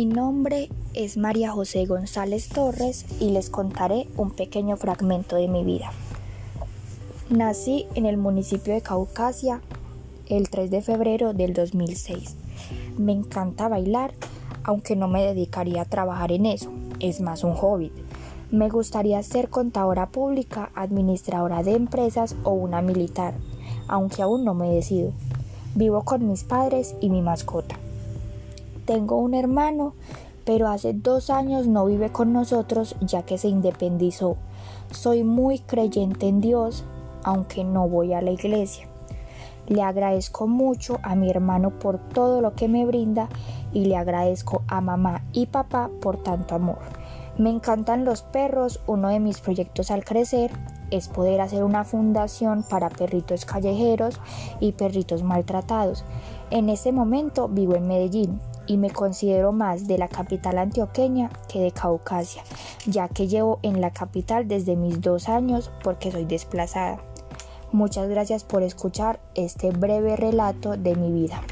nombre es María José González Torres y les contaré un pequeño fragmento de mi vida. Nací en el municipio de Caucasia el 3 de febrero del 2006. Me encanta bailar, aunque no me dedicaría a trabajar en eso, es más un hobby. Me gustaría ser contadora pública, administradora de empresas o una militar, aunque aún no me decido. Vivo con mis padres y mi mascota. Tengo un hermano, pero hace dos años no vive con nosotros ya que se independizó. Soy muy creyente en Dios, aunque no voy a la iglesia. Le agradezco mucho a mi hermano por todo lo que me brinda y le agradezco a mamá y papá por tanto amor. Me encantan los perros, uno de mis proyectos al crecer es poder hacer una fundación para perritos callejeros y perritos maltratados. En este momento vivo en Medellín, y me considero más de la capital antioqueña que de Caucasia, ya que llevo en la capital desde mis dos años porque soy desplazada. Muchas gracias por escuchar este breve relato de mi vida.